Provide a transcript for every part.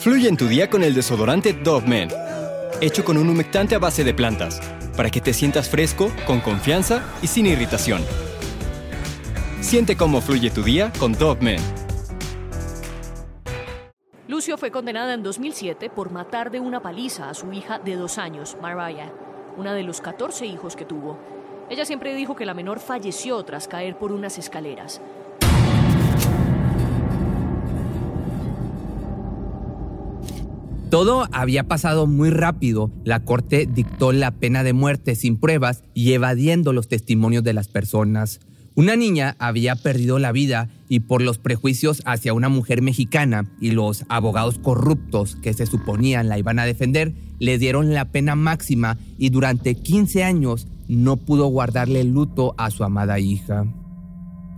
Fluye en tu día con el desodorante Dove Men, hecho con un humectante a base de plantas, para que te sientas fresco, con confianza y sin irritación. Siente cómo fluye tu día con Dove Men. Lucio fue condenada en 2007 por matar de una paliza a su hija de dos años, Mariah, una de los 14 hijos que tuvo. Ella siempre dijo que la menor falleció tras caer por unas escaleras. Todo había pasado muy rápido. La corte dictó la pena de muerte sin pruebas y evadiendo los testimonios de las personas. Una niña había perdido la vida y por los prejuicios hacia una mujer mexicana y los abogados corruptos que se suponían la iban a defender, le dieron la pena máxima y durante 15 años no pudo guardarle luto a su amada hija.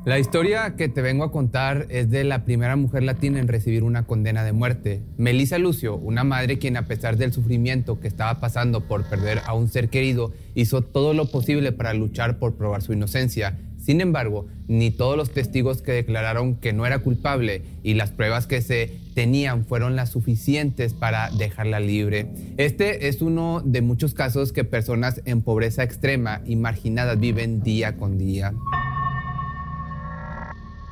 La historia que te vengo a contar es de la primera mujer latina en recibir una condena de muerte. Melissa Lucio, una madre quien a pesar del sufrimiento que estaba pasando por perder a un ser querido, hizo todo lo posible para luchar por probar su inocencia. Sin embargo, ni todos los testigos que declararon que no era culpable y las pruebas que se tenían fueron las suficientes para dejarla libre. Este es uno de muchos casos que personas en pobreza extrema y marginadas viven día con día.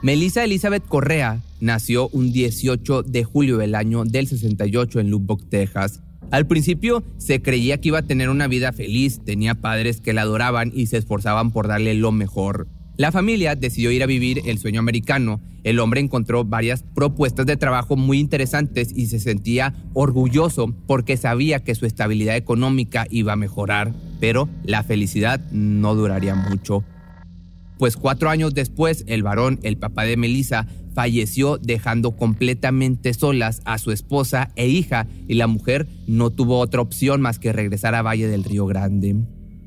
Melissa Elizabeth Correa nació un 18 de julio del año del 68 en Lubbock, Texas. Al principio se creía que iba a tener una vida feliz, tenía padres que la adoraban y se esforzaban por darle lo mejor. La familia decidió ir a vivir el sueño americano. El hombre encontró varias propuestas de trabajo muy interesantes y se sentía orgulloso porque sabía que su estabilidad económica iba a mejorar. Pero la felicidad no duraría mucho pues cuatro años después el varón, el papá de Melissa, falleció dejando completamente solas a su esposa e hija y la mujer no tuvo otra opción más que regresar a Valle del Río Grande.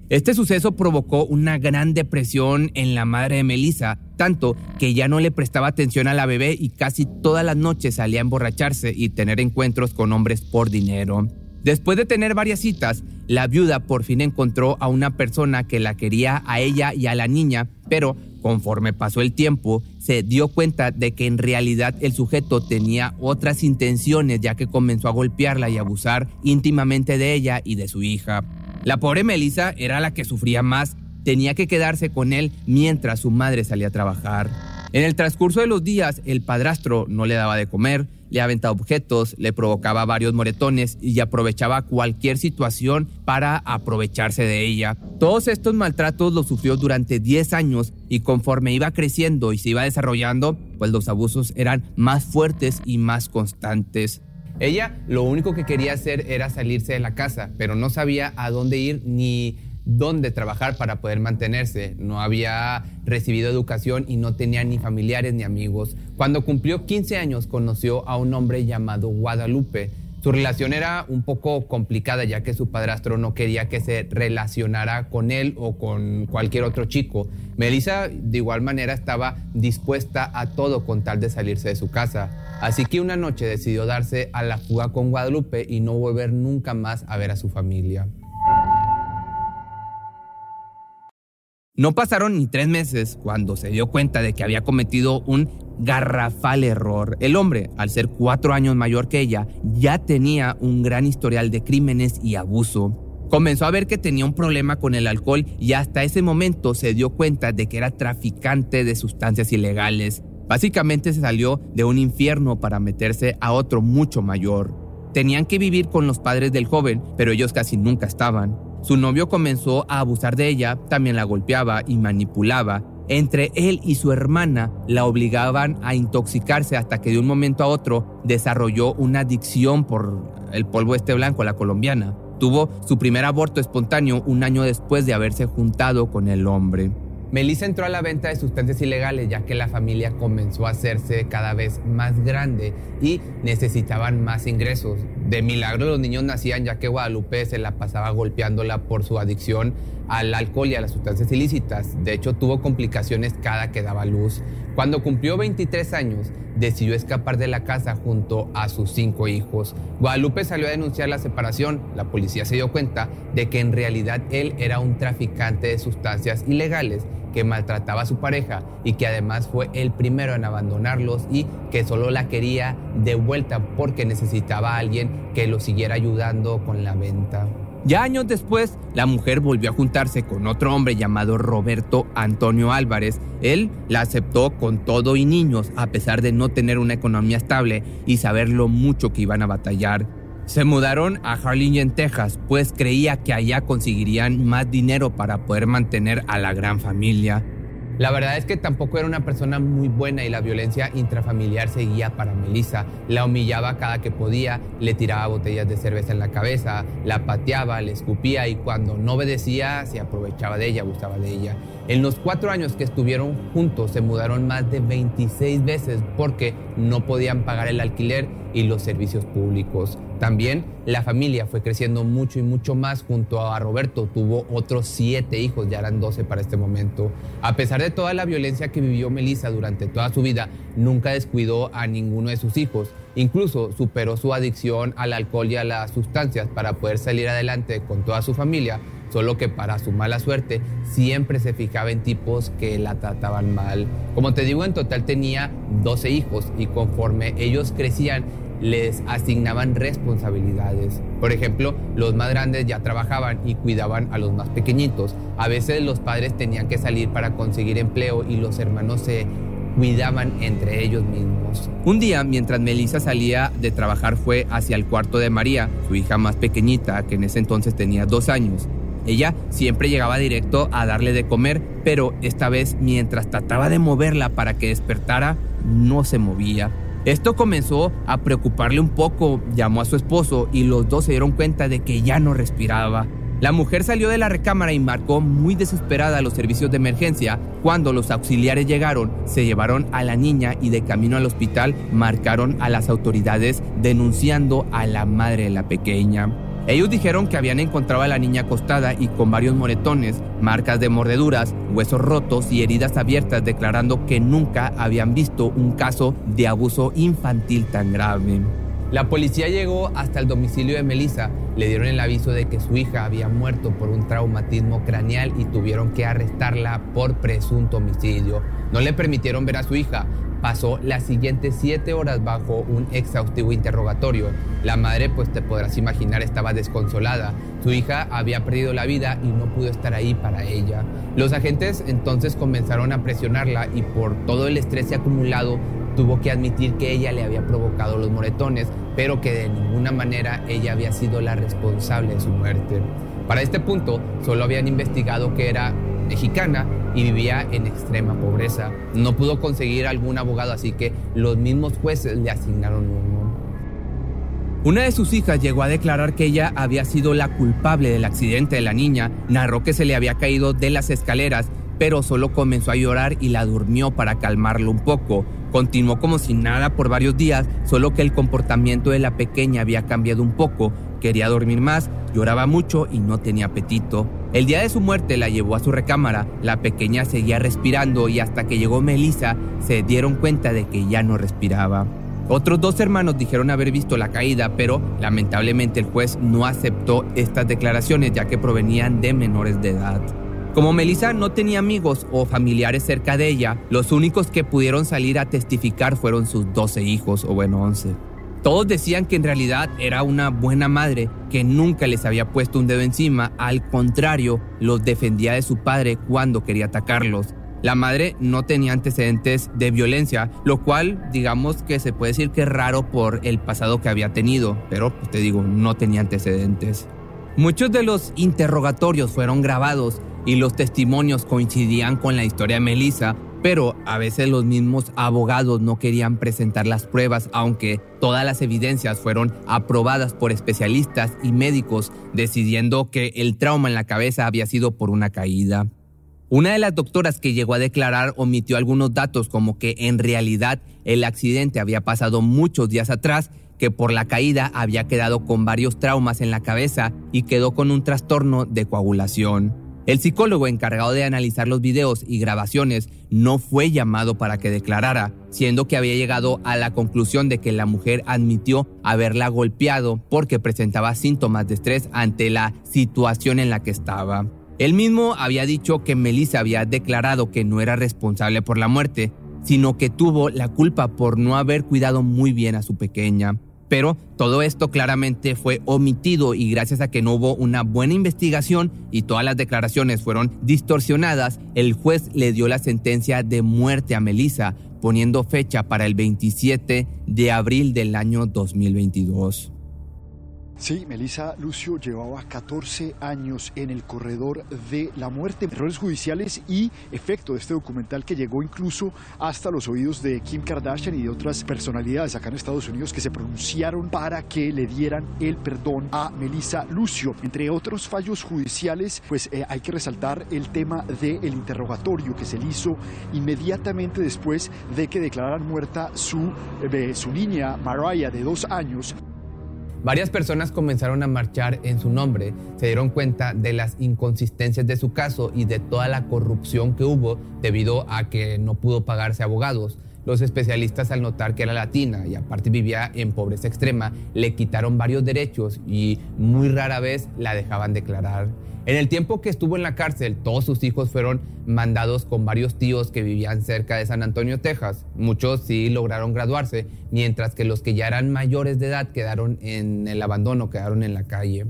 Este suceso provocó una gran depresión en la madre de Melissa, tanto que ya no le prestaba atención a la bebé y casi todas las noches salía a emborracharse y tener encuentros con hombres por dinero. Después de tener varias citas, la viuda por fin encontró a una persona que la quería a ella y a la niña, pero conforme pasó el tiempo, se dio cuenta de que en realidad el sujeto tenía otras intenciones ya que comenzó a golpearla y abusar íntimamente de ella y de su hija. La pobre Melissa era la que sufría más, tenía que quedarse con él mientras su madre salía a trabajar. En el transcurso de los días, el padrastro no le daba de comer, le aventaba objetos, le provocaba varios moretones y aprovechaba cualquier situación para aprovecharse de ella. Todos estos maltratos los sufrió durante 10 años y conforme iba creciendo y se iba desarrollando, pues los abusos eran más fuertes y más constantes. Ella lo único que quería hacer era salirse de la casa, pero no sabía a dónde ir ni dónde trabajar para poder mantenerse. No había recibido educación y no tenía ni familiares ni amigos. Cuando cumplió 15 años conoció a un hombre llamado Guadalupe. Su relación era un poco complicada ya que su padrastro no quería que se relacionara con él o con cualquier otro chico. Melissa de igual manera estaba dispuesta a todo con tal de salirse de su casa. Así que una noche decidió darse a la fuga con Guadalupe y no volver nunca más a ver a su familia. No pasaron ni tres meses cuando se dio cuenta de que había cometido un garrafal error. El hombre, al ser cuatro años mayor que ella, ya tenía un gran historial de crímenes y abuso. Comenzó a ver que tenía un problema con el alcohol y hasta ese momento se dio cuenta de que era traficante de sustancias ilegales. Básicamente se salió de un infierno para meterse a otro mucho mayor. Tenían que vivir con los padres del joven, pero ellos casi nunca estaban. Su novio comenzó a abusar de ella, también la golpeaba y manipulaba. Entre él y su hermana la obligaban a intoxicarse hasta que de un momento a otro desarrolló una adicción por el polvo este blanco, la colombiana. Tuvo su primer aborto espontáneo un año después de haberse juntado con el hombre. Melissa entró a la venta de sustancias ilegales ya que la familia comenzó a hacerse cada vez más grande y necesitaban más ingresos. De milagro los niños nacían ya que Guadalupe se la pasaba golpeándola por su adicción al alcohol y a las sustancias ilícitas. De hecho, tuvo complicaciones cada que daba luz. Cuando cumplió 23 años, decidió escapar de la casa junto a sus cinco hijos. Guadalupe salió a denunciar la separación. La policía se dio cuenta de que en realidad él era un traficante de sustancias ilegales que maltrataba a su pareja y que además fue el primero en abandonarlos y que solo la quería de vuelta porque necesitaba a alguien que lo siguiera ayudando con la venta. Ya años después, la mujer volvió a juntarse con otro hombre llamado Roberto Antonio Álvarez. Él la aceptó con todo y niños, a pesar de no tener una economía estable y saber lo mucho que iban a batallar. Se mudaron a Harlingen, Texas, pues creía que allá conseguirían más dinero para poder mantener a la gran familia. La verdad es que tampoco era una persona muy buena y la violencia intrafamiliar seguía para Melissa. La humillaba cada que podía, le tiraba botellas de cerveza en la cabeza, la pateaba, le escupía y cuando no obedecía se aprovechaba de ella, abusaba de ella. En los cuatro años que estuvieron juntos se mudaron más de 26 veces porque no podían pagar el alquiler y los servicios públicos. También la familia fue creciendo mucho y mucho más junto a Roberto. Tuvo otros siete hijos, ya eran 12 para este momento. A pesar de toda la violencia que vivió Melissa durante toda su vida, nunca descuidó a ninguno de sus hijos. Incluso superó su adicción al alcohol y a las sustancias para poder salir adelante con toda su familia solo que para su mala suerte siempre se fijaba en tipos que la trataban mal. Como te digo, en total tenía 12 hijos y conforme ellos crecían les asignaban responsabilidades. Por ejemplo, los más grandes ya trabajaban y cuidaban a los más pequeñitos. A veces los padres tenían que salir para conseguir empleo y los hermanos se cuidaban entre ellos mismos. Un día, mientras Melissa salía de trabajar, fue hacia el cuarto de María, su hija más pequeñita, que en ese entonces tenía dos años. Ella siempre llegaba directo a darle de comer, pero esta vez mientras trataba de moverla para que despertara, no se movía. Esto comenzó a preocuparle un poco, llamó a su esposo y los dos se dieron cuenta de que ya no respiraba. La mujer salió de la recámara y marcó muy desesperada a los servicios de emergencia. Cuando los auxiliares llegaron, se llevaron a la niña y de camino al hospital marcaron a las autoridades denunciando a la madre de la pequeña. Ellos dijeron que habían encontrado a la niña acostada y con varios moretones, marcas de mordeduras, huesos rotos y heridas abiertas, declarando que nunca habían visto un caso de abuso infantil tan grave. La policía llegó hasta el domicilio de Melissa, le dieron el aviso de que su hija había muerto por un traumatismo craneal y tuvieron que arrestarla por presunto homicidio. No le permitieron ver a su hija, pasó las siguientes siete horas bajo un exhaustivo interrogatorio. La madre, pues te podrás imaginar, estaba desconsolada. Su hija había perdido la vida y no pudo estar ahí para ella. Los agentes entonces comenzaron a presionarla y por todo el estrés acumulado tuvo que admitir que ella le había provocado los moretones, pero que de ninguna manera ella había sido la responsable de su muerte. Para este punto, solo habían investigado que era mexicana y vivía en extrema pobreza. No pudo conseguir algún abogado, así que los mismos jueces le asignaron uno. Una de sus hijas llegó a declarar que ella había sido la culpable del accidente de la niña, narró que se le había caído de las escaleras, pero solo comenzó a llorar y la durmió para calmarlo un poco. Continuó como si nada por varios días, solo que el comportamiento de la pequeña había cambiado un poco, quería dormir más, lloraba mucho y no tenía apetito. El día de su muerte la llevó a su recámara, la pequeña seguía respirando y hasta que llegó Melissa se dieron cuenta de que ya no respiraba. Otros dos hermanos dijeron haber visto la caída, pero lamentablemente el juez no aceptó estas declaraciones ya que provenían de menores de edad. Como Melissa no tenía amigos o familiares cerca de ella, los únicos que pudieron salir a testificar fueron sus 12 hijos, o bueno, 11. Todos decían que en realidad era una buena madre, que nunca les había puesto un dedo encima, al contrario, los defendía de su padre cuando quería atacarlos. La madre no tenía antecedentes de violencia, lo cual digamos que se puede decir que es raro por el pasado que había tenido, pero pues, te digo, no tenía antecedentes. Muchos de los interrogatorios fueron grabados y los testimonios coincidían con la historia de Melissa, pero a veces los mismos abogados no querían presentar las pruebas, aunque todas las evidencias fueron aprobadas por especialistas y médicos, decidiendo que el trauma en la cabeza había sido por una caída. Una de las doctoras que llegó a declarar omitió algunos datos como que en realidad el accidente había pasado muchos días atrás, que por la caída había quedado con varios traumas en la cabeza y quedó con un trastorno de coagulación. El psicólogo encargado de analizar los videos y grabaciones no fue llamado para que declarara, siendo que había llegado a la conclusión de que la mujer admitió haberla golpeado porque presentaba síntomas de estrés ante la situación en la que estaba. Él mismo había dicho que Melissa había declarado que no era responsable por la muerte, sino que tuvo la culpa por no haber cuidado muy bien a su pequeña. Pero todo esto claramente fue omitido y gracias a que no hubo una buena investigación y todas las declaraciones fueron distorsionadas, el juez le dio la sentencia de muerte a Melissa, poniendo fecha para el 27 de abril del año 2022. Sí, Melissa Lucio llevaba 14 años en el corredor de la muerte, errores judiciales y efecto de este documental que llegó incluso hasta los oídos de Kim Kardashian y de otras personalidades acá en Estados Unidos que se pronunciaron para que le dieran el perdón a Melissa Lucio. Entre otros fallos judiciales, pues eh, hay que resaltar el tema del interrogatorio que se le hizo inmediatamente después de que declararan muerta su, eh, su niña Mariah de dos años. Varias personas comenzaron a marchar en su nombre, se dieron cuenta de las inconsistencias de su caso y de toda la corrupción que hubo debido a que no pudo pagarse abogados. Los especialistas al notar que era latina y aparte vivía en pobreza extrema, le quitaron varios derechos y muy rara vez la dejaban declarar. En el tiempo que estuvo en la cárcel, todos sus hijos fueron mandados con varios tíos que vivían cerca de San Antonio, Texas. Muchos sí lograron graduarse, mientras que los que ya eran mayores de edad quedaron en el abandono, quedaron en la calle.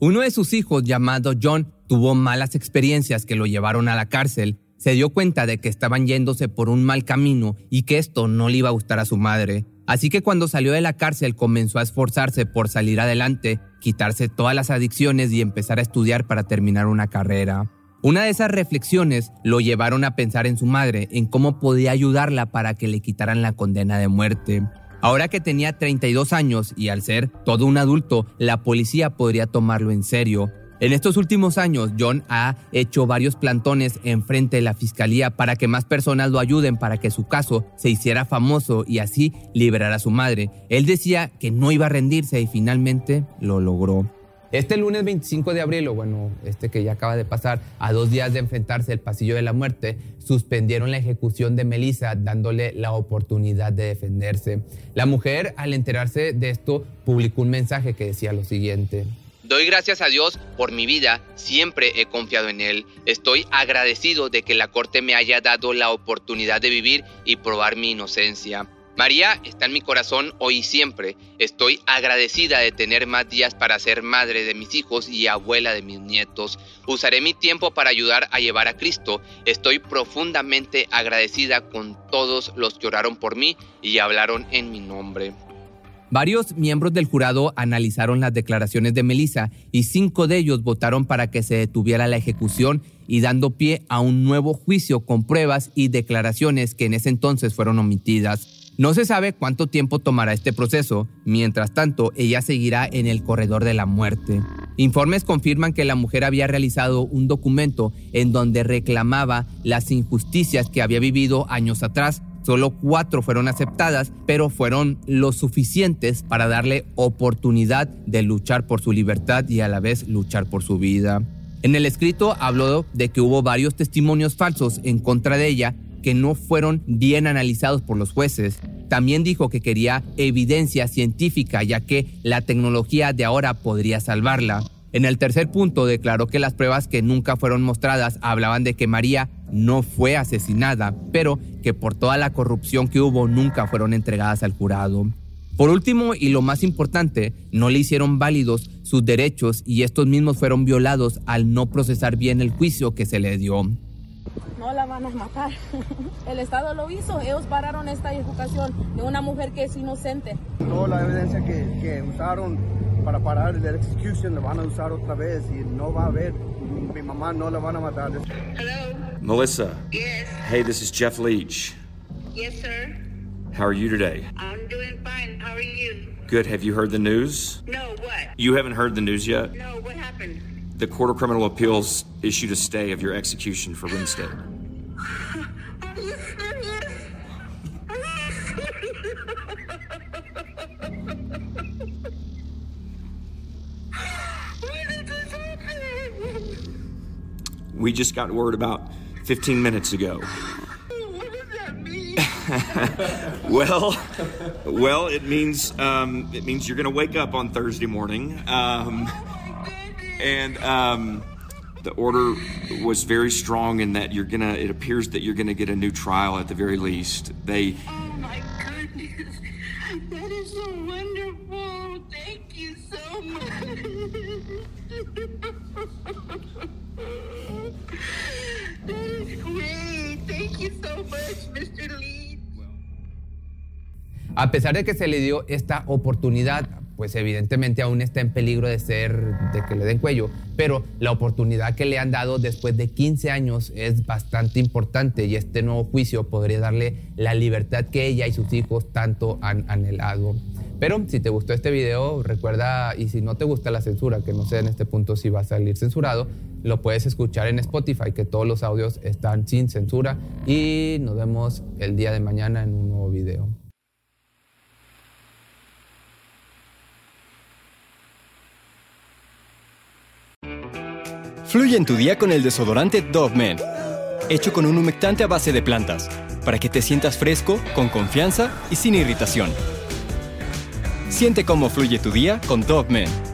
Uno de sus hijos, llamado John, tuvo malas experiencias que lo llevaron a la cárcel. Se dio cuenta de que estaban yéndose por un mal camino y que esto no le iba a gustar a su madre. Así que cuando salió de la cárcel comenzó a esforzarse por salir adelante, quitarse todas las adicciones y empezar a estudiar para terminar una carrera. Una de esas reflexiones lo llevaron a pensar en su madre, en cómo podía ayudarla para que le quitaran la condena de muerte. Ahora que tenía 32 años y al ser todo un adulto, la policía podría tomarlo en serio en estos últimos años, John ha hecho varios plantones en frente de la fiscalía para que más personas lo ayuden para que su caso se hiciera famoso y así liberar a su madre. Él decía que no iba a rendirse y finalmente lo logró. Este lunes 25 de abril, o bueno, este que ya acaba de pasar, a dos días de enfrentarse el pasillo de la muerte, suspendieron la ejecución de Melissa dándole la oportunidad de defenderse. La mujer, al enterarse de esto, publicó un mensaje que decía lo siguiente. Doy gracias a Dios por mi vida, siempre he confiado en Él. Estoy agradecido de que la Corte me haya dado la oportunidad de vivir y probar mi inocencia. María está en mi corazón hoy y siempre. Estoy agradecida de tener más días para ser madre de mis hijos y abuela de mis nietos. Usaré mi tiempo para ayudar a llevar a Cristo. Estoy profundamente agradecida con todos los que oraron por mí y hablaron en mi nombre. Varios miembros del jurado analizaron las declaraciones de Melissa y cinco de ellos votaron para que se detuviera la ejecución y dando pie a un nuevo juicio con pruebas y declaraciones que en ese entonces fueron omitidas. No se sabe cuánto tiempo tomará este proceso, mientras tanto ella seguirá en el corredor de la muerte. Informes confirman que la mujer había realizado un documento en donde reclamaba las injusticias que había vivido años atrás Solo cuatro fueron aceptadas, pero fueron lo suficientes para darle oportunidad de luchar por su libertad y a la vez luchar por su vida. En el escrito habló de que hubo varios testimonios falsos en contra de ella que no fueron bien analizados por los jueces. También dijo que quería evidencia científica ya que la tecnología de ahora podría salvarla. En el tercer punto declaró que las pruebas que nunca fueron mostradas hablaban de que María no fue asesinada, pero que por toda la corrupción que hubo nunca fueron entregadas al jurado. Por último, y lo más importante, no le hicieron válidos sus derechos y estos mismos fueron violados al no procesar bien el juicio que se le dio. No la van a matar. El Estado lo hizo, ellos pararon esta ejecución de una mujer que es inocente. Toda la evidencia que, que usaron para parar la ejecución la van a usar otra vez y no va a haber, mi mamá no la van a matar. Hello. Melissa. Yes. Hey, this is Jeff Leach. Yes, sir. How are you today? I'm doing fine. How are you? Good. Have you heard the news? No, what? You haven't heard the news yet? No, what happened? The Court of Criminal Appeals issued a stay of your execution for Wednesday. We just got word about 15 minutes ago. What does that mean? Well, well, it means um, it means you're gonna wake up on Thursday morning, um, and um, the order was very strong in that you're gonna. It appears that you're gonna get a new trial at the very least. They. Oh my goodness. That is so wonderful. Thank you so much. That is great. Thank you so much, Mr. Lee. A pesar de que se le dio esta oportunidad, pues evidentemente aún está en peligro de ser, de que le den cuello, pero la oportunidad que le han dado después de 15 años es bastante importante y este nuevo juicio podría darle la libertad que ella y sus hijos tanto han anhelado. Pero si te gustó este video, recuerda, y si no te gusta la censura, que no sé en este punto si va a salir censurado, lo puedes escuchar en Spotify, que todos los audios están sin censura. Y nos vemos el día de mañana en un nuevo video. Fluye en tu día con el desodorante Dove Men, hecho con un humectante a base de plantas, para que te sientas fresco, con confianza y sin irritación. Siente cómo fluye tu día con Dove Men.